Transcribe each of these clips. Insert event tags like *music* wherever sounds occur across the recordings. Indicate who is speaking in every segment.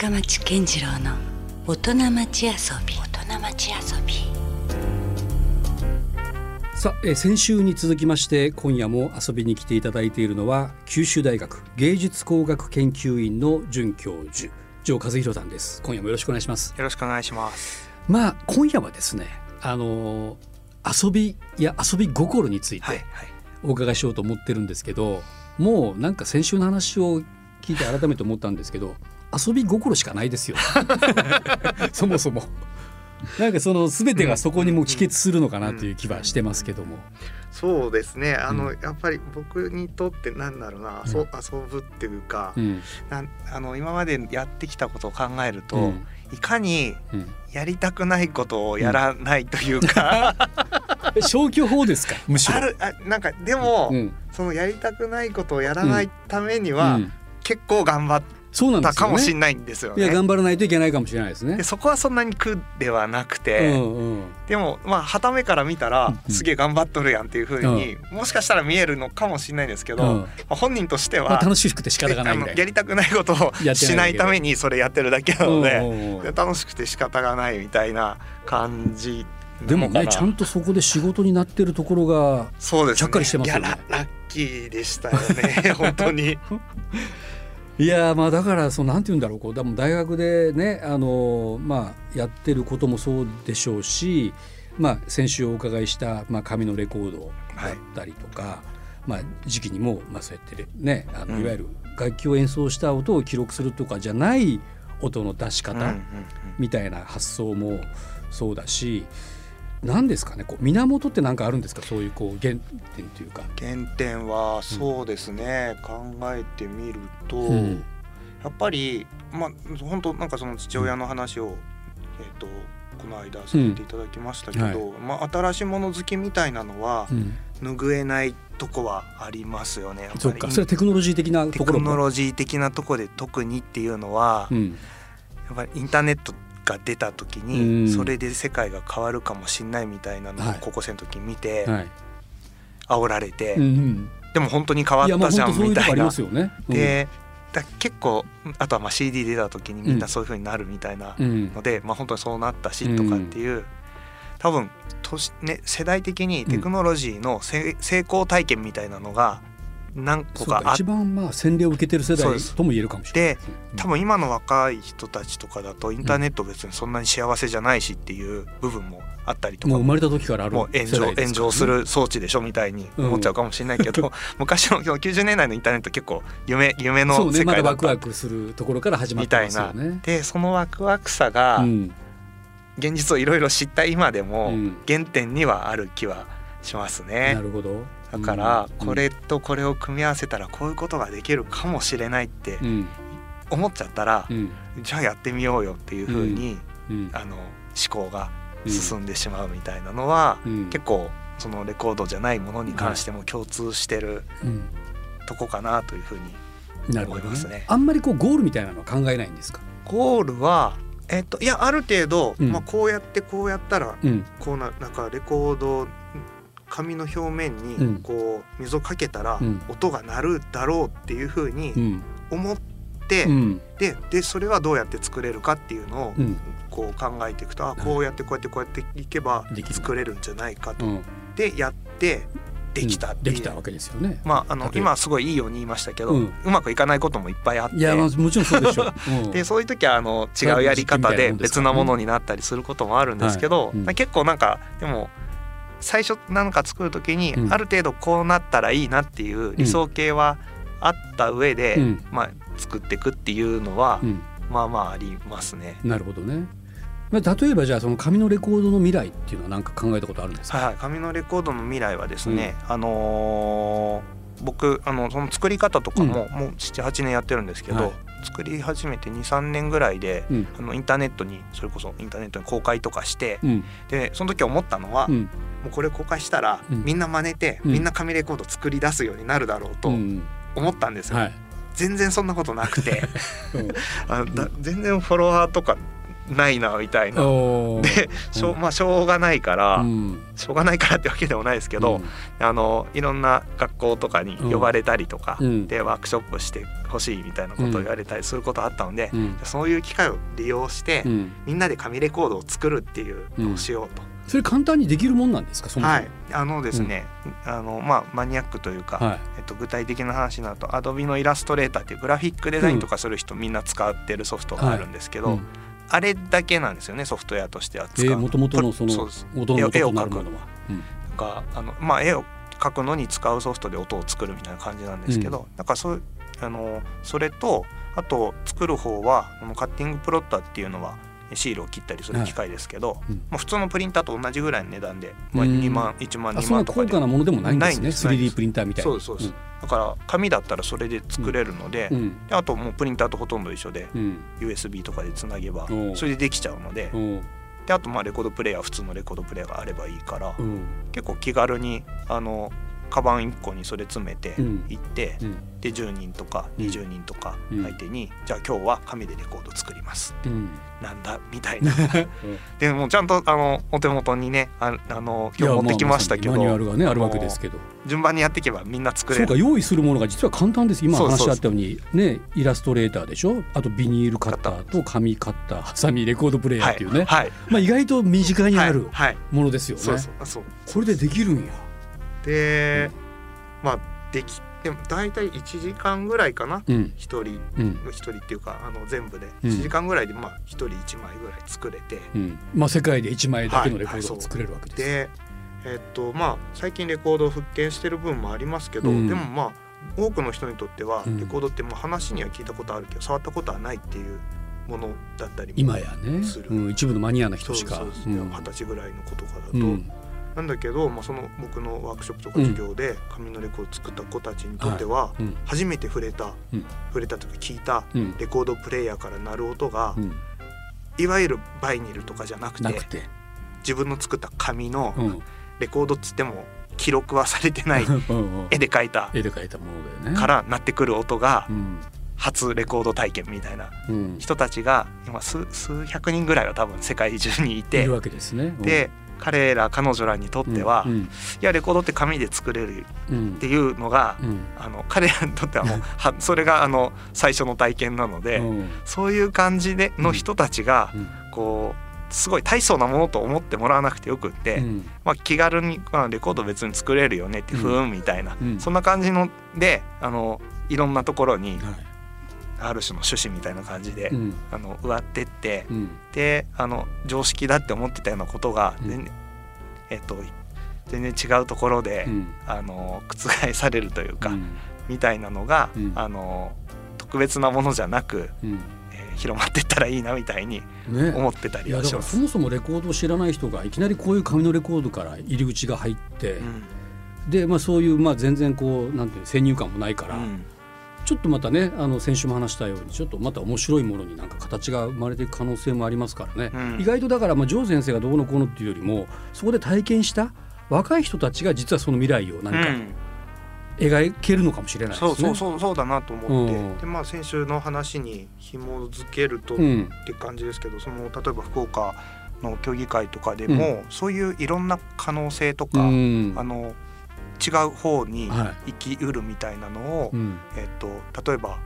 Speaker 1: 深町健次郎の大人町遊び大人町遊び
Speaker 2: さあ、えー先週に続きまして今夜も遊びに来ていただいているのは九州大学芸術工学研究院の准教授城和弘さんです今夜もよろしくお願いします
Speaker 3: よろしくお願いします。
Speaker 2: まあ今夜はですねあのー遊びや遊び心について
Speaker 3: はいはい。
Speaker 2: お伺いしようと思ってるんですけど、もうなんか先週の話を聞いて改めて思ったんですけど遊び心しかないですよ。*laughs* そもそも。なんかその全てがそこにもう帰結するのかなという気はしてますけども、
Speaker 3: そうですね。あの、
Speaker 2: う
Speaker 3: やっぱり僕にとってなんだろうな、遊遊ぶっていうか、
Speaker 2: うん。
Speaker 3: あの今までやってきたことを考えると、
Speaker 2: うん。
Speaker 3: いかに
Speaker 2: うん。
Speaker 3: やりたくないことをやらないというか、
Speaker 2: え *laughs* 消去法ですか？むしろ。
Speaker 3: あるあなんかでも、
Speaker 2: うん。
Speaker 3: そのやりたくないことをやらないためには、
Speaker 2: うん。
Speaker 3: 結構頑張っ
Speaker 2: そうなんね。
Speaker 3: かもしれないんですよね。
Speaker 2: 頑張らないといけないかもしれないですね。
Speaker 3: で。そこはそんなに苦ではなく
Speaker 2: う
Speaker 3: て、
Speaker 2: んうん
Speaker 3: でもまあ傍目から見たら
Speaker 2: うん。
Speaker 3: すげえ頑張っとるやんっていう風に、もしかしたら見えるのかもしれないですけど、
Speaker 2: うん。
Speaker 3: まあ本人としては、
Speaker 2: まあ、楽しくて仕方がない
Speaker 3: やりたくないことをしないためにそれやってるだけなので、
Speaker 2: うん *laughs*
Speaker 3: 楽しくて仕方がないみたいな感じ
Speaker 2: でもねちゃんとそこで仕事になってるところが
Speaker 3: そうですね。
Speaker 2: ちゃっかりしてますよね。
Speaker 3: いやララッキーでしたよね本当に *laughs*
Speaker 2: いやーまあだからそのなんて言うんだろうこう多分大学でねあのーまあやってることもそうでしょうし、まあ先週お伺いしたまあ紙のレコードだったりとか、まあ時期にもまあそうやってねあの
Speaker 3: うん
Speaker 2: いわゆる楽器を演奏した音を記録するとかじゃない音の出し方みたいな発想もそうだし。何ですかねこう源って何かあるんですか？そういうこう原点というか。
Speaker 3: 原点はそうですね、考えてみると、
Speaker 2: うん。
Speaker 3: やっぱりまあ本当なんかその父親の話を、えっ、とこの間させていただきましたけど、
Speaker 2: うん。
Speaker 3: まあ新しいもの好きみたいなのは
Speaker 2: うん。
Speaker 3: 拭えないとこはありますよね。
Speaker 2: そっか。それはテクノロジー的な
Speaker 3: テ
Speaker 2: ところも。
Speaker 3: クノロジー的なところで特にっていうのは、
Speaker 2: うん。
Speaker 3: やっぱりインターネットが出た時
Speaker 2: うん。
Speaker 3: にそれで世界が変わるかもしんないみたいなのを
Speaker 2: はい。
Speaker 3: 高校生の時に見て
Speaker 2: はい。
Speaker 3: 煽られて、でも本当に変わったじゃんみたいな。でだ結構あとはまあ CD 出た時にみんなそういう風になるみたいな
Speaker 2: うん。
Speaker 3: ので、まあ本当にそうなったしとかっていう、多分年、ね、世代的にテクノロジーのせ、成功体験みたいなのが何個
Speaker 2: か
Speaker 3: かあっ
Speaker 2: 一番まあ洗礼を受けてる世代とも言えるかもしれない。
Speaker 3: て
Speaker 2: ですね。
Speaker 3: 多分今の若い人たちとかだとインターネット別にそんなに幸せじゃないしっていう部分もあったりとか
Speaker 2: もう生まれた時からある
Speaker 3: もう炎上
Speaker 2: ね。
Speaker 3: 炎上する装置でしょみたいに思っちゃうかもしれないけど、*laughs* 昔の90年代のインターネット結構夢夢の世界だった。
Speaker 2: ワクワクするところから始まって
Speaker 3: みたいな。でそのワクワクさが
Speaker 2: うん。
Speaker 3: 現実をいろいろ知った今でも
Speaker 2: うん。
Speaker 3: 原点にはある気はしますね。
Speaker 2: な。るほど。
Speaker 3: だから
Speaker 2: うん
Speaker 3: これとこれを組み合わせたらこういうことができるかもしれないって
Speaker 2: うん。
Speaker 3: 思っちゃったら
Speaker 2: うん。
Speaker 3: じゃあやってみようよっていう風に
Speaker 2: うん。
Speaker 3: あの思考が進んでしまうみたいなのは
Speaker 2: うん。
Speaker 3: 結構そのレコードじゃないものに関しても共通してる
Speaker 2: うん。
Speaker 3: とこかなというふうに思いますね。
Speaker 2: ね。あんまりこうゴールみたいなのは考えないんですか？
Speaker 3: ゴールはえっといやある程度、
Speaker 2: うん。
Speaker 3: まあ、こうやってこうやったら
Speaker 2: うん。
Speaker 3: こうななんかレコード紙の表面
Speaker 2: うん。
Speaker 3: にこう水をかけたら
Speaker 2: うん。
Speaker 3: 音が鳴るだろうっていうふうに
Speaker 2: うん。
Speaker 3: 思って、
Speaker 2: うん。
Speaker 3: ででそれはどうやって作れるかっていうのを
Speaker 2: うん。
Speaker 3: こう考えていくとあ
Speaker 2: い
Speaker 3: こうやってこうやってこうやっていけば作れるんじゃないかと。
Speaker 2: うん。
Speaker 3: でやってできたっていう。
Speaker 2: できたわけですよね。
Speaker 3: まああの今すごいいいように言いましたけど、
Speaker 2: う
Speaker 3: うんまくいかないこともいっぱいあって。
Speaker 2: いやまあもちろんそうでしょう。*laughs* うん。
Speaker 3: でそういう時はあの違うやり方で別なものになったりすることもあるんですけど、結構なんかでも最初なんか作る時に
Speaker 2: うん。
Speaker 3: ある程度こうなったらいいなっていう理想形はあった上で、
Speaker 2: うん。
Speaker 3: まあ、作っていくっていうのは、
Speaker 2: うん。
Speaker 3: まあまあありますね。
Speaker 2: なるほどね。まあ例えばじゃあその紙のレコードの未来っていうのは何か考えたことあるんですか？
Speaker 3: はいはい、紙のレコードの未来はですね、あのー僕あのその作り方とかももう78年やってるんですけど、
Speaker 2: はい
Speaker 3: 作り始めて23年ぐらいで、
Speaker 2: うん。
Speaker 3: あのインターネットにそれこそインターネットに公開とかして、
Speaker 2: うん。
Speaker 3: でその時思ったのは、
Speaker 2: うん。
Speaker 3: もうこれ公開したら、
Speaker 2: うん。
Speaker 3: みんな真似て、
Speaker 2: うん。
Speaker 3: みんな紙レコード作り出すようになるだろうと
Speaker 2: うん。
Speaker 3: 思ったんですよ。
Speaker 2: はい。
Speaker 3: 全然そんなことなくて。*laughs*
Speaker 2: うん。
Speaker 3: あだ全然フォロワーとかないなみたいな。でしょうまあしょうがないから、
Speaker 2: うん。
Speaker 3: しょうがないからってわけでもないですけど、
Speaker 2: うん。
Speaker 3: あのいろんな学校とかに呼ばれたりとか、
Speaker 2: うん。
Speaker 3: でワークショップしてほしいみたいなことを言われたりすることあったので、
Speaker 2: うん。
Speaker 3: そういう機会を利用して、
Speaker 2: うん。
Speaker 3: みんなで紙レコードを作るっていうのをしようと。
Speaker 2: それ簡単にできるもんなんですかそ
Speaker 3: はい、あのですね、あのまあマニアックというか、
Speaker 2: はい。
Speaker 3: えっと、具体的な話になるとアドビのイラストレーターっていうグラフィックデザインとかする人、みんな使ってるソフトがあるんですけど、
Speaker 2: うん
Speaker 3: あれだけなんですよねソフトウェアとしては使う。
Speaker 2: えー、元々のその
Speaker 3: そうです
Speaker 2: 元の元となるものは。うん
Speaker 3: があの、まあ、絵を描くのに使うソフトで音を作るみたいな感じなんですけど、なんかそうあのそれとあと作る方はこのカッティングプロッターっていうのはシールを切ったりする機械ですけど、
Speaker 2: うん。
Speaker 3: まあ、普通のプリンターと同じぐらいの値段で、まあ、
Speaker 2: うん
Speaker 3: 2万1万2
Speaker 2: あそんな
Speaker 3: 万とかで。
Speaker 2: 高価なものでもないんですね。
Speaker 3: ないんです。
Speaker 2: 3D プリンターみたいな。
Speaker 3: そうですそう。です、だから紙だったらそれで作れるので,、
Speaker 2: うん。
Speaker 3: であともうプリンターとほとんど一緒で
Speaker 2: うん。
Speaker 3: USB とかでつなげばそれでできちゃうので
Speaker 2: う。ん
Speaker 3: であとまあレコードプレーヤー普通のレコードプレーヤーがあればいいから
Speaker 2: うん。
Speaker 3: 結構気軽にあのカバン1個にそれ詰めて
Speaker 2: うん。
Speaker 3: 行って、
Speaker 2: うん。
Speaker 3: で10人とか
Speaker 2: うん。
Speaker 3: 20人とか
Speaker 2: うん。
Speaker 3: 相手に、じゃあ今日は紙でレコード作ります。
Speaker 2: うん。
Speaker 3: なんだ？みたいな。*laughs* でもちゃんとあのお手元にねああの今日持ってきましたけど、
Speaker 2: マニュアルがねあるわけですけど。
Speaker 3: 順番にやっていけばみんな作れる。
Speaker 2: そうか用意するものが実は簡単です。今話し合ったようにねイラストレーターでしょ？あとビニールカッターと紙カッターハサミレコードプレーヤーっていうね、
Speaker 3: はい、
Speaker 2: まあ意外と身近にある
Speaker 3: はい。はい。
Speaker 2: ものですよね、
Speaker 3: そうそう。そう。
Speaker 2: これでできるんや
Speaker 3: で、まあできでも大体1時間ぐらいかな。
Speaker 2: うん。
Speaker 3: 1人
Speaker 2: うん。
Speaker 3: 1人っていうかあの全部で。
Speaker 2: うん。
Speaker 3: 1時間ぐらいでまあ1人1枚ぐらい作れて、
Speaker 2: うん。まあ世界で1枚だけのレコード
Speaker 3: はい
Speaker 2: を作れるわけです、
Speaker 3: でえっとまあ最近レコードを復権してる分もありますけど、
Speaker 2: うん。
Speaker 3: でもまあ多くの人にとっては
Speaker 2: うん。
Speaker 3: レコードってもう話には聞いたことあるけど触ったことはないっていうものだったりも
Speaker 2: 今やね。
Speaker 3: する、
Speaker 2: うん、一部のマニアな人しか。
Speaker 3: そうそう
Speaker 2: ん。
Speaker 3: 二十歳ぐらいの子とかだと、
Speaker 2: うん
Speaker 3: なんだけど、まあ、その僕のワークショップとか授業で紙のレコードを作った子たちにとっては、
Speaker 2: うん。
Speaker 3: 初めて触れた、
Speaker 2: うん。
Speaker 3: 触れたとか聞いた
Speaker 2: うん。
Speaker 3: レコードプレーヤーから鳴る音が、
Speaker 2: うん。
Speaker 3: いわゆるバイニルとかじゃなくて自分の作った紙の
Speaker 2: うん。
Speaker 3: レコードっつっても記録はされてない *laughs* 絵で描いた
Speaker 2: 絵で描いたものだよね。
Speaker 3: から鳴ってくる音が
Speaker 2: うん。
Speaker 3: 初レコード体験みたいな
Speaker 2: うん。
Speaker 3: 人たちが今数数百人ぐらいは多分世界中にい
Speaker 2: い
Speaker 3: て
Speaker 2: るわけですね。
Speaker 3: で彼ら彼女らにとっては、い
Speaker 2: うん。
Speaker 3: やレコードって紙で作れる
Speaker 2: うん。
Speaker 3: っていうのが、
Speaker 2: うん。
Speaker 3: あの彼らにとってはもうはそれがあの最初の体験なので、
Speaker 2: うん。
Speaker 3: そういう感じでの人たちが
Speaker 2: うん。
Speaker 3: こうすごい大層なものと思ってもらわなくてよくって、
Speaker 2: うん。
Speaker 3: まあ、気軽に、まあ、レコード別に作れるよねって
Speaker 2: うん
Speaker 3: ふーんみたいな、
Speaker 2: うん。
Speaker 3: そんな感じのであのいろんなところに
Speaker 2: はい
Speaker 3: ある種の趣旨みたいな感じで、
Speaker 2: うん。
Speaker 3: あの植わってって、
Speaker 2: うん。
Speaker 3: であの常識だって思ってたようなことが
Speaker 2: うん。
Speaker 3: 全然、えっと全然違うところで、
Speaker 2: うん。
Speaker 3: あの覆されるというか、
Speaker 2: うん。
Speaker 3: みたいなのが、
Speaker 2: うん。
Speaker 3: あの特別なものじゃなく、
Speaker 2: うん。
Speaker 3: えー広まってったらいいなみたいに
Speaker 2: ね。
Speaker 3: 思ってたりはします。
Speaker 2: からそもそもレコードを知らない人がいきなりこういう紙のレコードから入り口が入って、
Speaker 3: うん。
Speaker 2: でまあそういうまあ全然こうなんていう先入観もないから、
Speaker 3: うん
Speaker 2: ちょっとまたねあの先週も話したようにちょっとまた面白いものになんか形が生まれていく可能性もありますからね、
Speaker 3: うん。
Speaker 2: 意外とだからまあジョー先生がどうのこうのっていうよりもそこで体験した若い人たちが実はその未来をなんか
Speaker 3: うん。
Speaker 2: 描けるのかもしれないですね。
Speaker 3: そうそうそうそうだなと思って、
Speaker 2: うん。
Speaker 3: でまあ先週の話に紐づけるとっ
Speaker 2: うん。
Speaker 3: て感じですけど、その例えば福岡の競技会とかでも、そういういろんな可能性とか、
Speaker 2: うん。
Speaker 3: あの違う方に
Speaker 2: は
Speaker 3: 生きうるみたいなのを、
Speaker 2: うん。
Speaker 3: えっと例えば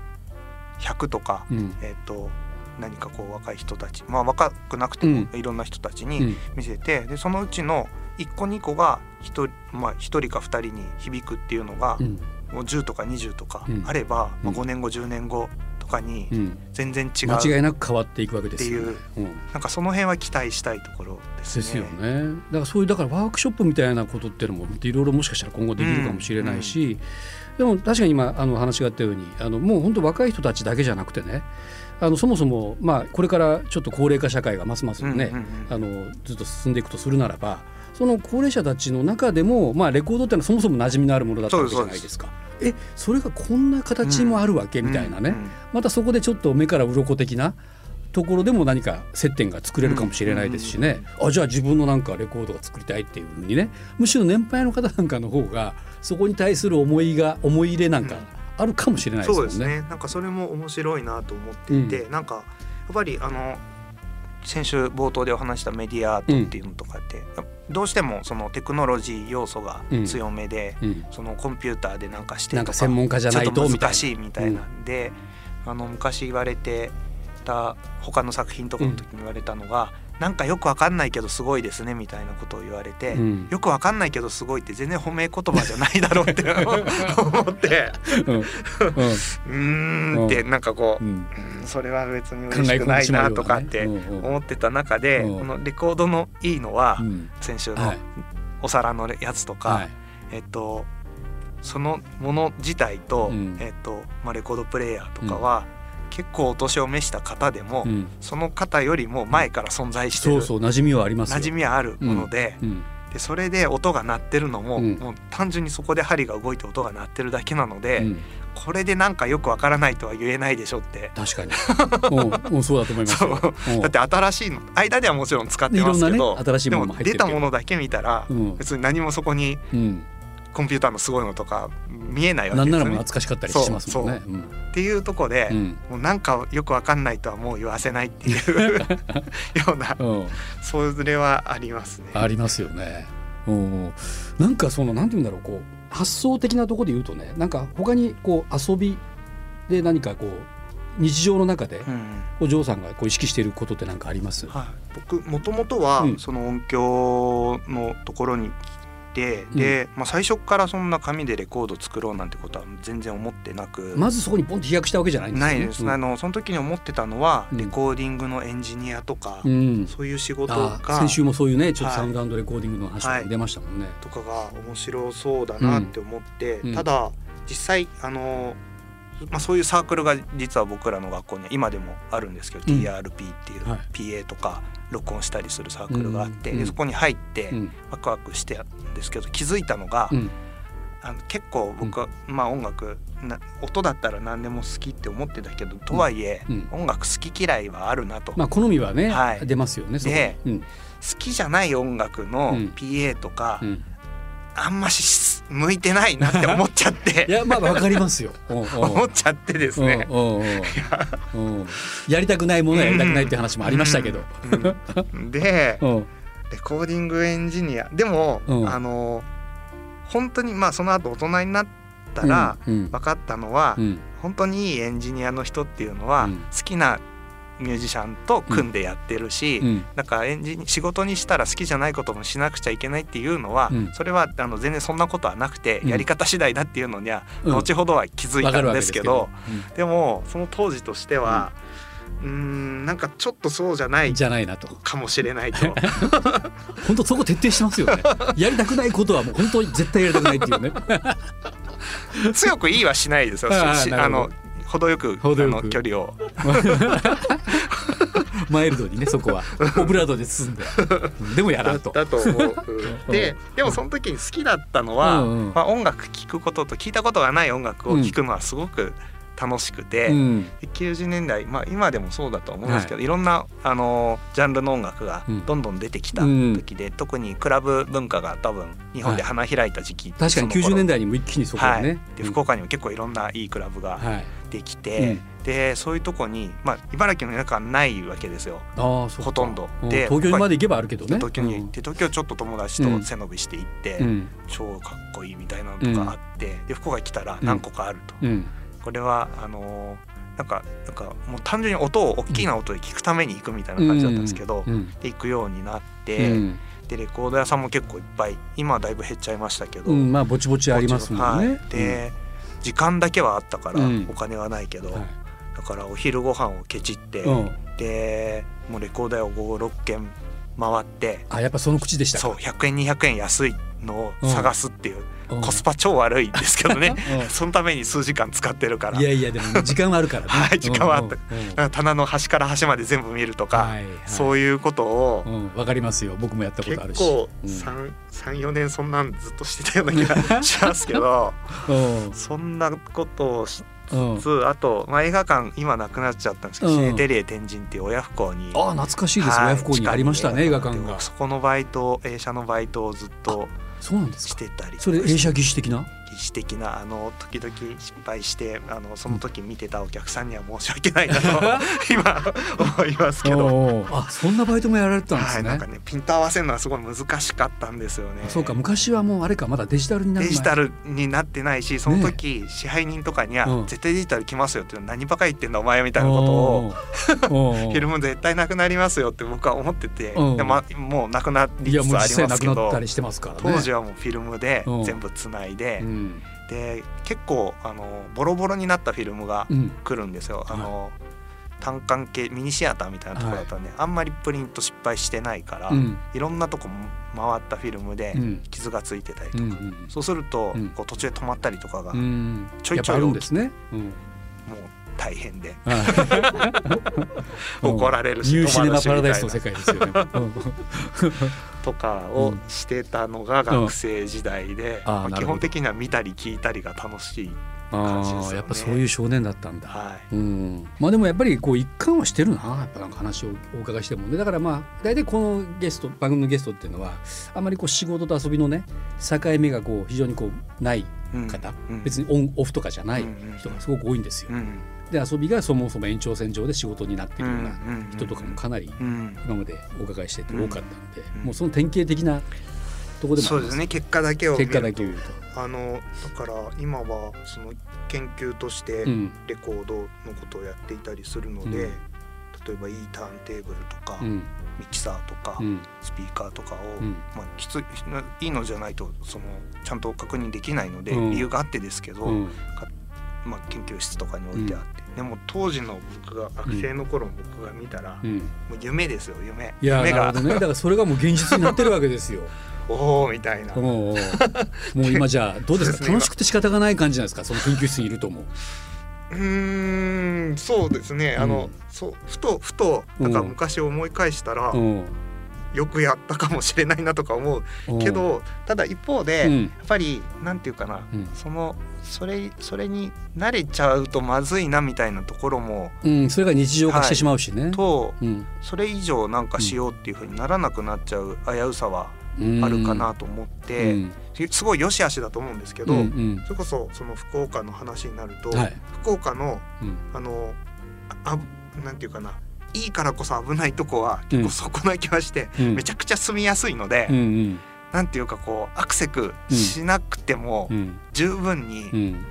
Speaker 3: 100とか、
Speaker 2: うん。
Speaker 3: えっと何かこう若い人たちまあ若くなくてもいろんな人たちに
Speaker 2: うん。
Speaker 3: 見せて、でそのうちの1個2個が 1, まあ、1人か2人に響くっていうのが、
Speaker 2: うん。
Speaker 3: もう10とか20とか
Speaker 2: うん。
Speaker 3: あれば、まあ、
Speaker 2: うん。
Speaker 3: 5年後10年後とかに
Speaker 2: うん。
Speaker 3: 全然違う、
Speaker 2: 間違いなく変わっていくわけですよ、ね。
Speaker 3: って
Speaker 2: う。ん。
Speaker 3: なんかその辺は期待したいところですね。
Speaker 2: ですよね。だからそういうだからワークショップみたいなことっていうのもいろいろもしかしたら今後できるかもしれないし、でも確かに今あの話があったようにあのもう本当若い人たちだけじゃなくてね。あのそもそもまあこれからちょっと高齢化社会がますますね、
Speaker 3: うんうんうん
Speaker 2: あのずっと進んでいくとするならばその高齢者たちの中でも、まあ、レコードってのはそもそも馴染みのあるものだったわけじゃないですか。えそれがこんな形もあるわけ、みたいなね、
Speaker 3: うんうん
Speaker 2: またそこでちょっと目から鱗的なところでも何か接点が作れるかもしれないですしね、あじゃあ自分のなんかレコードが作りたいっていうふうにね。むしろ年配の方なんかの方がそこに対する思いが思い入れなんかあるかもしれないです
Speaker 3: そうです
Speaker 2: ね。
Speaker 3: ねなんかそれも面白いなと思っていて、なんかやっぱりあの先週冒頭でお話したメディアアートっていうのとかって、どうしてもそのテクノロジー要素が強めで、
Speaker 2: うん。
Speaker 3: そのコンピューターでなんかして
Speaker 2: なんか
Speaker 3: とか
Speaker 2: 専門家じゃないと
Speaker 3: 難しいみたいなんで、あの昔言われてた他の作品とかの時に言われたのが、なんかよくわかんないけどすごいですねみたいなことを言われて、
Speaker 2: うん。
Speaker 3: よくわかんないけどすごいって全然褒め言葉じゃないだろうって *laughs* 思って。
Speaker 2: うん。
Speaker 3: うーんってなんかこう、
Speaker 2: うん。
Speaker 3: うんそれは別に
Speaker 2: 考
Speaker 3: 嬉しくないなとかって思ってた中で、
Speaker 2: うん。
Speaker 3: このレコードのいいのは、
Speaker 2: うん。
Speaker 3: 先週の
Speaker 2: はい。
Speaker 3: お皿のやつとか、
Speaker 2: はい。
Speaker 3: えっとそのもの自体と、
Speaker 2: うん。
Speaker 3: えっとまあ、レコードプレーヤーとかは、結構お年を召した方でも、
Speaker 2: うん。
Speaker 3: その方よりも前から存在してる
Speaker 2: そうそう馴染みはありますよ。
Speaker 3: 馴染みはあるもので,、
Speaker 2: うん
Speaker 3: でそれで音が鳴ってるのも,、
Speaker 2: うん。
Speaker 3: もう単純にそこで針が動いて音が鳴ってるだけなので、
Speaker 2: うん。
Speaker 3: これでなんかよくわからないとは言えないでしょって。
Speaker 2: 確かに。*laughs* うんうんそうだと思います
Speaker 3: だって新しいの間ではもちろん使ってますけど、
Speaker 2: 新しい
Speaker 3: でも出たものだけ見たら、
Speaker 2: うん。
Speaker 3: 別に何もそこに
Speaker 2: うん
Speaker 3: コンピューターのすごいのとか見えないわ
Speaker 2: なんなら
Speaker 3: けですよね。
Speaker 2: もう懐かしかったりしますもんね。うん
Speaker 3: っていうとこで、
Speaker 2: うん。
Speaker 3: もうなんかよくわかんないとはもう言わせないっていう *laughs* ような
Speaker 2: うん。
Speaker 3: それはありますね。
Speaker 2: ありますよね。うん、なんかそのなんて言うんだろうこう発想的なところで言うとねなんか他にこう遊びで何かこう日常の中で
Speaker 3: うん。
Speaker 2: お嬢さんがこう意識していることって何かあります、
Speaker 3: はい、僕もともとは
Speaker 2: うん。
Speaker 3: その音響のところに来て、で、まあ、最初からそんな紙でレコード作ろうなんてことは全然思ってなく、
Speaker 2: まずそこにポンと飛躍したわけじゃないんですよね。
Speaker 3: ないです、あのその時に思ってたのは、
Speaker 2: うん。
Speaker 3: レコーディングのエンジニアとか、
Speaker 2: うん、
Speaker 3: そういう仕事
Speaker 2: あ
Speaker 3: が
Speaker 2: 先週もそういうねちょっと
Speaker 3: はい。
Speaker 2: サウンドレコーディングの話
Speaker 3: はい。
Speaker 2: が出ましたもんね。
Speaker 3: とかが面白そうだなって思って、
Speaker 2: うん。
Speaker 3: ただ実際あの、まあ、そういうサークルが実は僕らの学校には今でもあるんですけど、
Speaker 2: うん。
Speaker 3: TRP っていう
Speaker 2: はい。
Speaker 3: PA とか録音したりするサークルがあって、
Speaker 2: うん
Speaker 3: でそこに入って
Speaker 2: うん。
Speaker 3: ワクワクしてたんですけど気づいたのが、
Speaker 2: うん。
Speaker 3: あの結構僕は、まあ、音楽な音だったら何でも好きって思ってたけどとはいえ、
Speaker 2: うん。
Speaker 3: 音楽好き嫌いはあるなと。
Speaker 2: まあ好みはね、
Speaker 3: はい。
Speaker 2: 出ますよね。
Speaker 3: で
Speaker 2: うん。
Speaker 3: 好きじゃない音楽の
Speaker 2: うん。
Speaker 3: PA とか、
Speaker 2: うん
Speaker 3: あんまし向いてないなって思っちゃって。
Speaker 2: いやまあわかりますよ。*laughs*
Speaker 3: 思っちゃってですね。
Speaker 2: やりたくないものはやりたくないっていう話もありましたけど。
Speaker 3: うんで
Speaker 2: うん。
Speaker 3: レコーディングエンジニア。でも、
Speaker 2: うん。
Speaker 3: あの本当にまあその後大人になったら
Speaker 2: うん。
Speaker 3: 分かったのは、
Speaker 2: うん。
Speaker 3: 本当にいいエンジニアの人っていうのは、
Speaker 2: うん。
Speaker 3: 好きなミュージシャンと組んでやってるし、
Speaker 2: うん。
Speaker 3: なんかエンジニ仕事にしたら好きじゃないこともしなくちゃいけないっていうのは、
Speaker 2: うん。
Speaker 3: それはあの全然そんなことはなくて、
Speaker 2: うん。
Speaker 3: やり方次第だっていうのには、
Speaker 2: うん。
Speaker 3: 後ほどは気づいたんですけど
Speaker 2: うん。
Speaker 3: でもその当時としてはうーんなんかちょっとそうじゃない
Speaker 2: じゃないなと。
Speaker 3: かもしれないと。*laughs*
Speaker 2: 本当そこ徹底してますよね。やりたくないことはもう本当に絶対やりたくないっていうね。
Speaker 3: 強く言いはしないですよ。
Speaker 2: あ
Speaker 3: の程よく
Speaker 2: 程よく。
Speaker 3: あの距離を *laughs*
Speaker 2: マイルドにねそこは。*laughs* オブラートで包んで。うんでもやらんと。
Speaker 3: だと思う。*laughs* ででもその時に好きだったのは、
Speaker 2: うんうん。
Speaker 3: まあ、音楽聴くことと聞いたことがない音楽を聴くのはすごく楽しくて、
Speaker 2: うん。
Speaker 3: で90年代、まあ、今でもそうだと思うんですけど、い、ろんなあのジャンルの音楽が
Speaker 2: うん。
Speaker 3: どんどん出てきた時で、特にクラブ文化が多分日本で花開いた時期、
Speaker 2: 確かに90年
Speaker 3: 代
Speaker 2: 代にも一気にそこ
Speaker 3: はい。
Speaker 2: で
Speaker 3: 福岡にも結構いろんないいクラブが
Speaker 2: はい
Speaker 3: できて、でそういうとこに、まあ、茨城の田舎はないわけですよ。
Speaker 2: ああそ
Speaker 3: ほとんど。
Speaker 2: うん。
Speaker 3: で
Speaker 2: 東京にまで行けばあるけどね。
Speaker 3: 東京に行って東京ちょっと友達と背伸びして行って、
Speaker 2: うん。うん
Speaker 3: 超かっこいいみたいなのとかあって、で福岡来たら何個かあると、
Speaker 2: うん。
Speaker 3: これはあのーなんかなんかもう単純に音を大きな音で聞くために行くみたいな感じだったんですけど、
Speaker 2: うん。
Speaker 3: で行くようになっ
Speaker 2: う
Speaker 3: て、
Speaker 2: ん。
Speaker 3: でレコード屋さんも結構いっぱい今はだいぶ減っちゃいましたけど、
Speaker 2: うん。まあぼちぼちありますもんね、
Speaker 3: はい、で、時間だけはあったから
Speaker 2: うん。
Speaker 3: お金はないけど、
Speaker 2: うんはい。
Speaker 3: だからお昼ご飯をケチって、
Speaker 2: うん。
Speaker 3: でもうレコード屋を5 6軒回って
Speaker 2: あやっぱその口でしたか？
Speaker 3: そう100円200円安いのを探すっていう、
Speaker 2: うん
Speaker 3: コスパ超悪いんですけどね。
Speaker 2: うん。
Speaker 3: そのために数時間使ってるから。
Speaker 2: いやいやでも時間はあるからね。*laughs*
Speaker 3: はい時間はあった棚の端から端まで全部見るとか、
Speaker 2: はいはい。
Speaker 3: そういうことを。
Speaker 2: うんわかりますよ。僕もやったことあるし。
Speaker 3: 結構
Speaker 2: うん。
Speaker 3: 34年そんなんずっとしてたような気が *laughs* しますけど
Speaker 2: うん。
Speaker 3: そんなことをし
Speaker 2: うん。
Speaker 3: つつあと、まあ、映画館今なくなっちゃったんですけど、
Speaker 2: うん。
Speaker 3: シネテリエ天神っていう親不孝に。
Speaker 2: ああ懐かしいです。
Speaker 3: はい
Speaker 2: 親不孝にありましたね映画館が。
Speaker 3: そこのバイト映写のバイトをずっと
Speaker 2: そうなんですか？
Speaker 3: してたり
Speaker 2: それ映写技師的な？
Speaker 3: 理士的なあの時々失敗してあのその時見てたお客さんには申し訳ないなと *laughs* 今思いますけど。
Speaker 2: おー。あそんなバイトもやられてたんです
Speaker 3: はい、
Speaker 2: ね。
Speaker 3: なんかねピント合わせるのはすごい難しかったんですよね。
Speaker 2: そうか昔はもうあれかまだデジタルにな
Speaker 3: デジタルになってないしその時、支配人とかには、
Speaker 2: うん。
Speaker 3: 絶対デジタル来ますよって何ばかり言ってんだお前みたいなことを
Speaker 2: を
Speaker 3: フィルム絶対なくなりますよって僕は思ってて、
Speaker 2: うん。
Speaker 3: でまもうなくなりつつありますけど
Speaker 2: なったりしてますからね。
Speaker 3: 当時はもうフィルムで
Speaker 2: うん。
Speaker 3: 全部つないで、
Speaker 2: うん
Speaker 3: で結構あのボロボロになったフィルムが
Speaker 2: うん。
Speaker 3: 来るんですよ。あの単管系ミニシアターみたいなところだったらね、あんまりプリント失敗してないから、
Speaker 2: うん。
Speaker 3: いろんなとこ回ったフィルムで
Speaker 2: うん。
Speaker 3: 傷がついてたりとか、
Speaker 2: うんうん
Speaker 3: そうすると、
Speaker 2: うん。
Speaker 3: こう途中で止まったりとかが
Speaker 2: う
Speaker 3: も
Speaker 2: ん。
Speaker 3: ちょいちょい
Speaker 2: やっぱあるんですね。うん。
Speaker 3: う大変で。
Speaker 2: はい
Speaker 3: 怒られるし、
Speaker 2: ニューシネマパラダイスの世界ですよね。う *laughs* ん
Speaker 3: とかをしてたのが学生時代で、まあ
Speaker 2: あーなるほど。
Speaker 3: 基本的には見たり聞いたりが楽しい。感じですよね。
Speaker 2: ああやっぱそういう少年だったんだ。
Speaker 3: はい。
Speaker 2: うん、まあでもやっぱりこう一貫はしてるなやっぱなんか話をお伺いしてもね。だからまあ大体このゲスト番組のゲストっていうのはあんまりこう仕事と遊びのね境目がこう非常にこうない
Speaker 3: うん。
Speaker 2: 方、
Speaker 3: うん。
Speaker 2: 別にオンオフとかじゃない
Speaker 3: うん
Speaker 2: 人がすごく多いんですよ。
Speaker 3: うん
Speaker 2: で遊びがそもそも延長線上で仕事になってるような
Speaker 3: うん
Speaker 2: 人とかもかなり
Speaker 3: うん。
Speaker 2: 今までお伺いしてて多かったので、
Speaker 3: うん。
Speaker 2: もうその典型的なところでも
Speaker 3: そうですね。結果だけを見る
Speaker 2: 結
Speaker 3: と
Speaker 2: 果だけを言うと。
Speaker 3: あのだから今はその研究として
Speaker 2: うん。
Speaker 3: レコードのことをやっていたりするので、
Speaker 2: うん。
Speaker 3: 例えばいいターンテーブルとか、
Speaker 2: うん。
Speaker 3: ミキサーとか、
Speaker 2: うん。
Speaker 3: スピーカーとかを、
Speaker 2: うん。
Speaker 3: まあ、きついいいのじゃないとそのちゃんと確認できないので、
Speaker 2: うん。
Speaker 3: 理由があってですけど、
Speaker 2: うん。
Speaker 3: まあ、研究室とかに置いてあって、でも当時の僕が学生の頃僕が見たら、
Speaker 2: うん。
Speaker 3: もう夢ですよ夢。
Speaker 2: いや
Speaker 3: 夢が。
Speaker 2: なるほどね。だからそれがもう現実になってるわけですよ。*laughs*
Speaker 3: おおみたいな、
Speaker 2: もう今じゃあどうですか？
Speaker 3: ね *laughs*
Speaker 2: 楽しくて仕方がない感じなんですか？その研究室にいるとも。
Speaker 3: うーんそうですね、あの
Speaker 2: うん
Speaker 3: そうふとふとなんか昔思い返したら、
Speaker 2: うん。
Speaker 3: よくやったかもしれないなとか思う。
Speaker 2: うん。
Speaker 3: けど、ただ一方で、
Speaker 2: うん。
Speaker 3: やっぱりなんていうかな、
Speaker 2: うん。
Speaker 3: そのそれそれに慣れちゃうとまずいなみたいなところも
Speaker 2: うん、それが日常化してしまうしね。
Speaker 3: と
Speaker 2: うん。
Speaker 3: それ以上なんかしようっていうふうにならなくなっちゃう危うさは
Speaker 2: うん
Speaker 3: あるかなと思って、
Speaker 2: うん。
Speaker 3: すごい良し悪しだと思うんですけど、それこそその福岡の話になると、
Speaker 2: はい。
Speaker 3: 福岡の
Speaker 2: うん。
Speaker 3: あのあなんていうかないいからこそ危ないとこは結構そこな気はして、
Speaker 2: うん。
Speaker 3: めちゃくちゃ住みやすいので、なんていうかこうアクセクしなくても
Speaker 2: うん。
Speaker 3: 十分
Speaker 2: う
Speaker 3: に
Speaker 2: ん。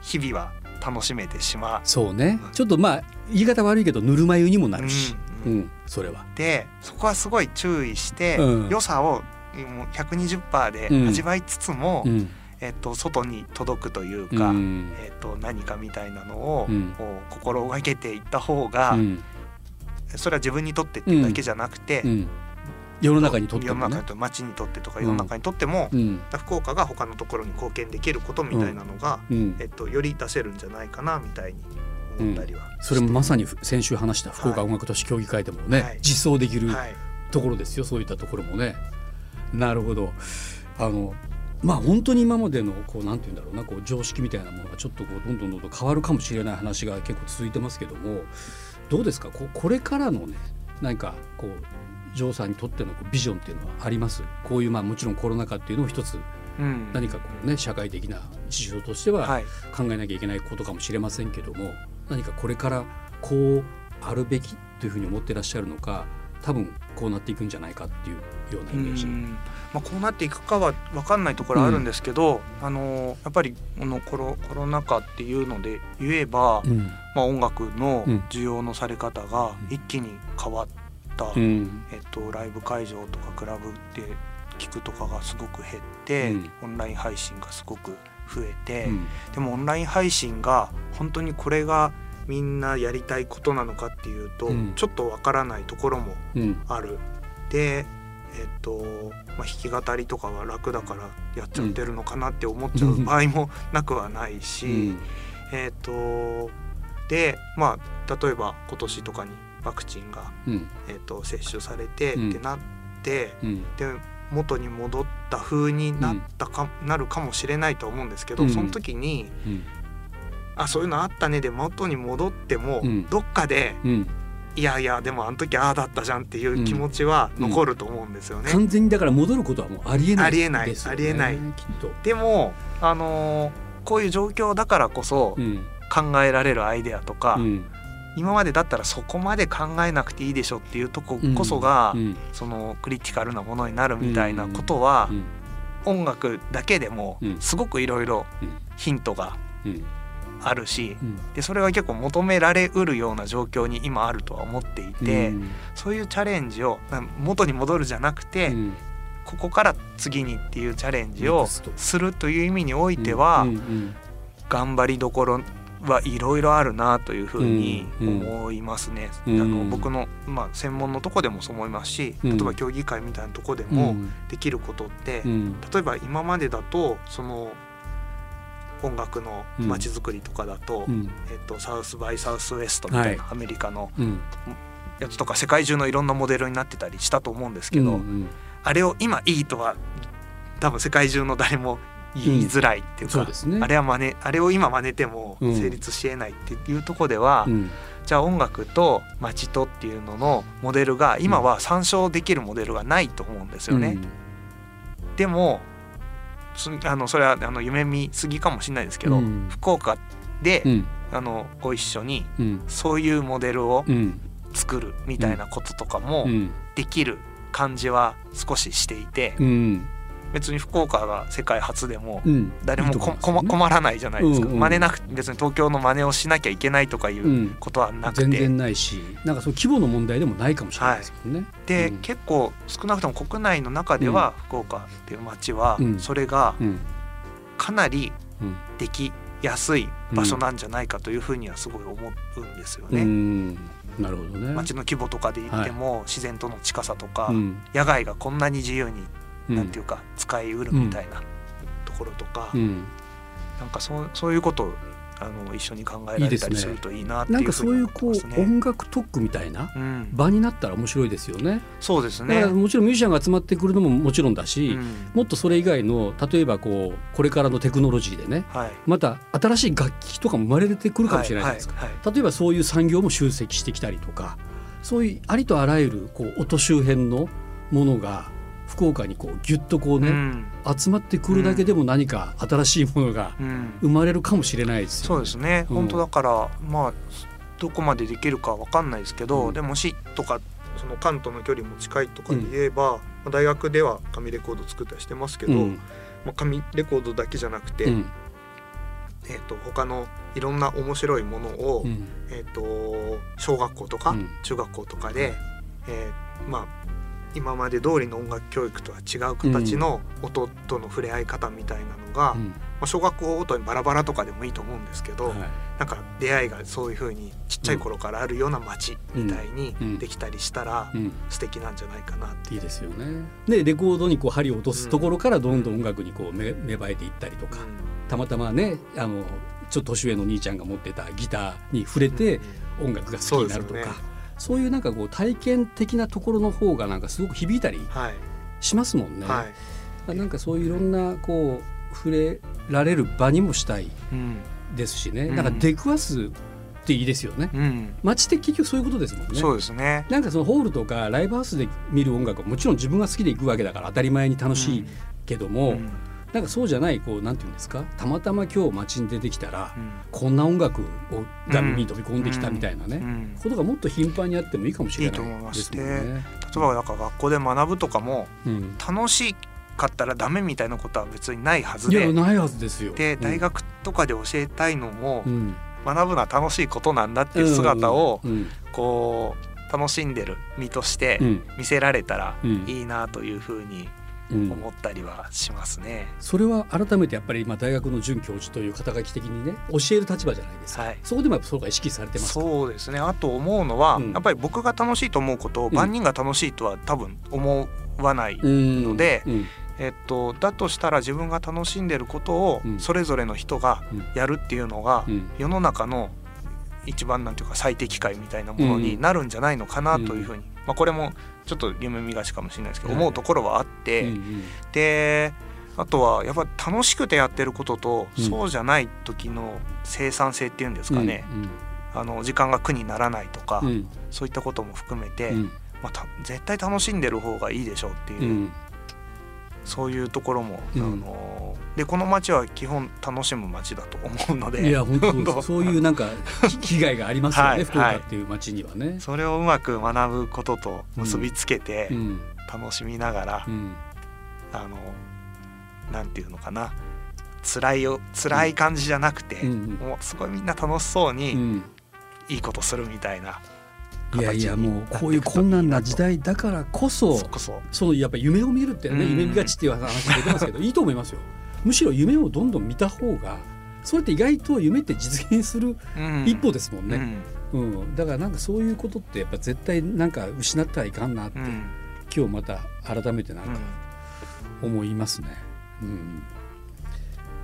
Speaker 3: 日々は楽しめてしま
Speaker 2: そうね。
Speaker 3: うん。
Speaker 2: ちょっとまあ言い方悪いけどぬるま湯にもな
Speaker 3: う。
Speaker 2: るし、
Speaker 3: う
Speaker 2: うん。ん。それは。
Speaker 3: でそこはすごい注意して、
Speaker 2: うん。
Speaker 3: 良さをもう120%で
Speaker 2: うん。
Speaker 3: 味わいつつも、
Speaker 2: うん。
Speaker 3: えっと、外に届くという
Speaker 2: う
Speaker 3: か、
Speaker 2: ん。
Speaker 3: えっと、何かみたいなのを、
Speaker 2: うん。
Speaker 3: 心がけていった方が、
Speaker 2: うん。
Speaker 3: それは自分にとってっていうだけじゃなくて、
Speaker 2: うん。世の中にとってもね。
Speaker 3: 世の中に。と町にとってとか
Speaker 2: うん
Speaker 3: 世の中にとっても、
Speaker 2: うん。
Speaker 3: 福岡が他のところに貢献できることみたいなのが、
Speaker 2: うん。
Speaker 3: えっと、より出せるんじゃないかなみたいに思ったりは
Speaker 2: それもまさに先週話した福岡音楽都市協議会でもね、
Speaker 3: はい。
Speaker 2: 実装できる
Speaker 3: はい。
Speaker 2: ところですよそういったところもね。なるほど。あのまあ本当に今までのこうなんて言うんだろうなこう常識みたいなものがちょっとこうどんどんどんどん変わるかもしれない話が結構続いてますけどもどうですか？こうこれからのね何かこうジョーさんにとってのこうビジョンっていうのはあります？こういうまあもちろんコロナ禍っていうのも一つ
Speaker 3: うん。
Speaker 2: 何かこうね社会的な事情としては
Speaker 3: はい。
Speaker 2: 考えなきゃいけないことかもしれませんけども何かこれからこうあるべきというふうに思ってらっしゃるのか多分こうなっていくんじゃないかっていうようなイメージ。
Speaker 3: うん。まあ、こうなっていくかは分かんないところあるんですけど、あのやっぱりこのコロコロナ禍っていうので言えば、
Speaker 2: うん。
Speaker 3: まあ、音楽の
Speaker 2: うん
Speaker 3: 需要のされ方が一気に変わった、
Speaker 2: うん。
Speaker 3: えっと、ライブ会場とかクラブで聞くとかがすごく減って、
Speaker 2: うん。
Speaker 3: オンライン配信がすごく増えて、
Speaker 2: うん。
Speaker 3: でもオンライン配信が本当にこれがみんなやりたいことなのかっていうと、
Speaker 2: うん。
Speaker 3: ちょっとわからないところも
Speaker 2: うん。
Speaker 3: ある。でえっとまあ、弾き語りとかは楽だからやっちゃってるのかなって思っちゃう場合もなくはないし、
Speaker 2: うん。
Speaker 3: えっとでまあ例えば今年とかにワクチンが、
Speaker 2: うん。
Speaker 3: えっと接種されて
Speaker 2: うん。
Speaker 3: ってなって、
Speaker 2: うん。
Speaker 3: で元に戻った風になったか、なるかもしれないと思うんですけど、
Speaker 2: うん。
Speaker 3: その時に
Speaker 2: うん。
Speaker 3: あそういうのあったねで元に戻っても、
Speaker 2: うん。
Speaker 3: どっかで
Speaker 2: うん
Speaker 3: いやいやでもあの時ああだったじゃんっていう気持ちは残ると思うんですよね。
Speaker 2: 完全にだから戻ることはもうありえない
Speaker 3: ありえないありえない。
Speaker 2: きっと。
Speaker 3: でもあのーこういう状況だからこそ
Speaker 2: うん。
Speaker 3: 考えられるアイデアとか、
Speaker 2: うん。
Speaker 3: 今までだったらそこまで考えなくていいでしょっていうとここそが、
Speaker 2: うん
Speaker 3: そのクリティカルなものになるみたいなことは、
Speaker 2: うん。
Speaker 3: 音楽だけでも
Speaker 2: うん。
Speaker 3: すごくいろいろ
Speaker 2: うん。
Speaker 3: ヒントが
Speaker 2: うん
Speaker 3: あるし
Speaker 2: うん。
Speaker 3: でそれは結構求められうるような状況に今あるとは思っていて、
Speaker 2: うん。
Speaker 3: そういうチャレンジをな元に戻るじゃなくて、
Speaker 2: うん。
Speaker 3: ここから次にっていうチャレンジをするという意味においては、頑張りどころはいろいろあるなというふうに思いますね。
Speaker 2: うん。
Speaker 3: あの僕の、まあ、専門のとこでもそう思いますし
Speaker 2: うん。
Speaker 3: 例えば競技会みたいなとこで
Speaker 2: うん。
Speaker 3: できることって、
Speaker 2: うん。
Speaker 3: 例えば今までだとその音楽の街づくりとかだと,、
Speaker 2: うん。
Speaker 3: えっとサウス・バイ・サウスウエストみたいな、
Speaker 2: は
Speaker 3: アメリカの
Speaker 2: うん。
Speaker 3: やつとか世界中のいろんなモデルになってたりしたと思うんですけど、
Speaker 2: うん
Speaker 3: あれを今いいとは多分世界中の誰も言いづらいっていうか、
Speaker 2: そうですね。
Speaker 3: あれは真似あれを今真似ても
Speaker 2: うん。
Speaker 3: 成立しえないっていうところでは、
Speaker 2: うん。
Speaker 3: じゃあ音楽と街とっていうののモデルが今は参照できるモデルがないと思うんですよね。でもすあのそれはあの夢見すぎかもしれないですけど、
Speaker 2: うん。
Speaker 3: 福岡で、
Speaker 2: うん。
Speaker 3: あのご一緒に
Speaker 2: うん。
Speaker 3: そういうモデルを
Speaker 2: うん。
Speaker 3: 作るみたいなこととかも
Speaker 2: うん。
Speaker 3: できる感じは少ししていて、
Speaker 2: うん
Speaker 3: 別に福岡が世界初でも
Speaker 2: うん。
Speaker 3: 誰も困らないじゃないですか、
Speaker 2: うんうん。
Speaker 3: 真似なく別に東京の真似をしなきゃいけないとかいううん。ことはなくて、
Speaker 2: 全然ないしなんかそう規模の問題でもないかもしれないですもんね。
Speaker 3: で、
Speaker 2: うん。
Speaker 3: 結構少なくとも国内の中では福岡っていう街は
Speaker 2: うん。
Speaker 3: それが
Speaker 2: うん。
Speaker 3: かなり
Speaker 2: うん。
Speaker 3: できやすい場所なんじゃないかというふうにはすごい思うんですよ
Speaker 2: う
Speaker 3: ね。
Speaker 2: ん。なるほどね。
Speaker 3: 街の規模とかで言っても自然との近さとか、
Speaker 2: うん。
Speaker 3: 野外がこんなに自由に、
Speaker 2: うん
Speaker 3: なんていうか使いうるみたいなところとか、
Speaker 2: うん
Speaker 3: なんかそうそういうことをあの一緒に考えられたりするといいなって
Speaker 2: ないんか
Speaker 3: うふに思
Speaker 2: そういうこう。音楽特区みたいな
Speaker 3: うん、
Speaker 2: 場になったら面白いですよね。
Speaker 3: そうですね。
Speaker 2: もちろんミュージシャンが集まってくるのももちろんだし、
Speaker 3: うん
Speaker 2: もっとそれ以外の例えばこうこれからのテクノロジーでね
Speaker 3: はい。
Speaker 2: また新しい楽器とかも生まれてくるかもしれないですか。
Speaker 3: はいはい
Speaker 2: 例えばそういう産業も集積してきたりとかそういうありとあらゆるこう音周辺のものが福岡にこうギュッとこうね、
Speaker 3: うん。
Speaker 2: 集まってくるだけでも何か新しいものが
Speaker 3: うん。
Speaker 2: 生まれるかもしれないですよ、
Speaker 3: そうですね、
Speaker 2: うん。
Speaker 3: 本当だからまあどこまでできるかわかんないですけど、
Speaker 2: うん。
Speaker 3: でも市とかその関東の距離も近いとかで言えば、まあ大学では紙レコード作ったりしてますけど、
Speaker 2: うん。
Speaker 3: まあ、紙レコードだけじゃなくて、
Speaker 2: うん。
Speaker 3: えー、と他のいろんな面白いものを、
Speaker 2: うん。
Speaker 3: えー、と小学校とか
Speaker 2: うん。
Speaker 3: 中学校とかで、えーまあ今まで通りの音楽教育とは違う形の音との触れ合い方みたいなのが、
Speaker 2: うん。
Speaker 3: まあ、小学校ごとにバラバラとかでもいいと思うんですけど、
Speaker 2: はい。
Speaker 3: なんか出会いがそういう風にちっちゃい頃からあるような街みたいに
Speaker 2: うん。
Speaker 3: できたりしたら
Speaker 2: うん。
Speaker 3: 素敵なんじゃないかなって
Speaker 2: いいですよね。でレコードにこう針を落とすところからどんどん音楽にこう芽芽生えていったりとか、たまたまねあのちょっと年上の兄ちゃんが持ってたギターに触れて音楽が好きになるとか、
Speaker 3: そう
Speaker 2: いうなんかこう体験的なところの方がなんかすごく響いたり
Speaker 3: はい、
Speaker 2: しますもんね。
Speaker 3: はい
Speaker 2: なんかそういういろんなこう触れられる場にもしたい
Speaker 3: うん
Speaker 2: ですしね、
Speaker 3: うん
Speaker 2: なんか出くわすっていいですよね。
Speaker 3: うん、
Speaker 2: 街って結局そういうことですもんね。
Speaker 3: そうですね。
Speaker 2: なんかそのホールとかライブハウスで見る音楽はもちろん自分が好きで行くわけだから当たり前に楽しいけども、
Speaker 3: うん
Speaker 2: なんかそうじゃないこうなんていうんですか？たまたま今日街に出てきたら、
Speaker 3: うん。
Speaker 2: こんな音楽をが耳に飛び込んできたみたいなね、
Speaker 3: うん。
Speaker 2: ことがもっと頻繁にあってもいいかもしれない
Speaker 3: いいと思いま
Speaker 2: ですすもん
Speaker 3: ね。
Speaker 2: ね。
Speaker 3: 例えばなんか学校で学ぶとかも
Speaker 2: うん。
Speaker 3: 楽しかったらダメみたいなことは別にないはず
Speaker 2: いや
Speaker 3: で
Speaker 2: ないはずですよ。
Speaker 3: で大学とかで教えたいのも
Speaker 2: うん。
Speaker 3: 学ぶのは楽しいことなんだっていう姿を
Speaker 2: うん
Speaker 3: こう楽しんでる身として
Speaker 2: うん。
Speaker 3: 見せられたら
Speaker 2: うん。
Speaker 3: いいなというふうに
Speaker 2: うん
Speaker 3: 思ったりはしますね。
Speaker 2: それは改めてやっぱり今大学の准教授という肩書き的にね教える立場じゃないですか、
Speaker 3: はい。
Speaker 2: そこでもやっぱそこが意識されてますか？
Speaker 3: そうですね。あと思うのは、
Speaker 2: うん
Speaker 3: やっぱり僕が楽しいと思うことを
Speaker 2: ん。
Speaker 3: 万人が楽しいとは多分思わない、
Speaker 2: うん
Speaker 3: ので
Speaker 2: うん。
Speaker 3: えっと、だとしたら自分が楽しんでることを
Speaker 2: うん。
Speaker 3: それぞれの人が
Speaker 2: うん。
Speaker 3: やるっていうのが
Speaker 2: うん。
Speaker 3: 世の中の一番なんていうか最適解みたいなものになるんじゃないのかなというふうに、まあ、これもちょっと夢見がしかもしれないですけど、
Speaker 2: はい。
Speaker 3: 思うところはあって、
Speaker 2: うん
Speaker 3: であとはやっぱ楽しくてやってることと、
Speaker 2: うん。
Speaker 3: そうじゃない時の生産性っていうんですかね、
Speaker 2: うん。
Speaker 3: あの時間が苦にならないとか、
Speaker 2: うん。
Speaker 3: そういったことも含めて、
Speaker 2: うん。
Speaker 3: まあ、た絶対楽しんでる方がいいでしょうっていう、
Speaker 2: うん
Speaker 3: そういうところも、
Speaker 2: うん。
Speaker 3: あのでこの街は基本楽しむ街だと思うので
Speaker 2: いや本当そう
Speaker 3: ど
Speaker 2: そういうなんか *laughs* 被害がありますよね、
Speaker 3: はい
Speaker 2: 福岡っていう街にはね。
Speaker 3: それをうまく学ぶことと結びつけて
Speaker 2: うん。
Speaker 3: 楽しみながら、
Speaker 2: うん。
Speaker 3: あのなんていうのかな。辛いよ辛い感じじゃなくて、
Speaker 2: うん。
Speaker 3: もうすごいみんな楽しそう
Speaker 2: う
Speaker 3: に
Speaker 2: ん。
Speaker 3: いいことするみたいな、
Speaker 2: いやいやもうこういう困難な時代だからこそ
Speaker 3: そこそ
Speaker 2: そのやっぱ夢を見るってね、
Speaker 3: うん
Speaker 2: 夢見がちっていう話出てますけどいいと思いますよ。むしろ夢をどんどん見た方がそれって意外と夢って実現する
Speaker 3: うん。
Speaker 2: 一歩ですもんね、
Speaker 3: うん。
Speaker 2: うん。だからなんかそういうことってやっぱ絶対なんか失ってはいかんなって、
Speaker 3: うん。
Speaker 2: 今日また改めてなんか
Speaker 3: うん
Speaker 2: 思いますね、うん、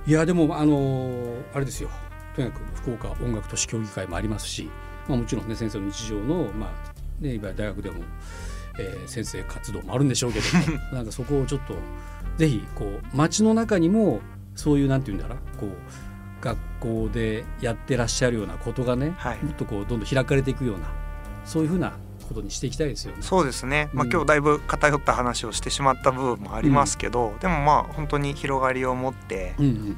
Speaker 2: いやでもあのーあれですよ。とにかく福岡音楽都市協議会もありますし、まあ、もちろんね先生の日常のまあね今大学でも、えー先生活動もあるんでしょうけども *laughs* なんかそこをちょっとぜひこう街の中にもそういうなんていうんだろうこう学校でやってらっしゃるようなことがね、
Speaker 3: はい。
Speaker 2: もっとこうどんどん開かれていくようなそういうふうなことにしていきたいですよね。
Speaker 3: そうですね、まあ、
Speaker 2: うん。
Speaker 3: 今日だいぶ偏った話をしてしまった部分もありますけど、でもまあ本当に広がりを持って
Speaker 2: うんうん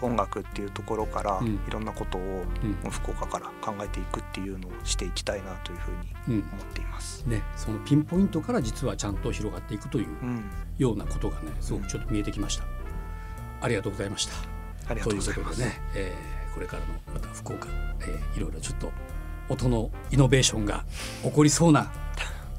Speaker 3: 音音楽っていうところから
Speaker 2: うん
Speaker 3: いろんなことを
Speaker 2: うん
Speaker 3: 福岡から考えていくっていうのをしていきたいなというふうに
Speaker 2: うん
Speaker 3: 思っています。
Speaker 2: ね、そのピンポイントから実はちゃんと広がっていくという
Speaker 3: うん、
Speaker 2: ようなことがねすごくちょっと見えてきました。ありがとうございました。
Speaker 3: ありがとうございます。
Speaker 2: ということでね、えーこれからのまた福岡、えーいろいろちょっと音のイノベーションが起こりそうな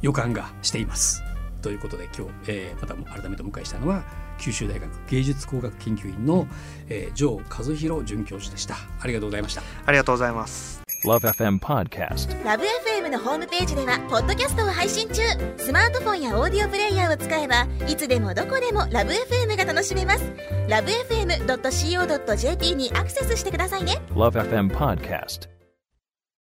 Speaker 2: 予感がしています。ということで今日、えーまた改めてお迎えしたのは九州大学芸術工学研究院の、えー、城和弘准教授でした。ありがとうございました。
Speaker 3: ありがとうございます。
Speaker 4: Love FM Podcast.
Speaker 5: ラブ f m のホームページではポッドキャストを配信中スマートフォンやオーディオプレイヤーを使えばいつでもどこでもラブ f m が楽しめますラブ FM.co.jp にアクセスしてくださいね
Speaker 4: Love FM Podcast.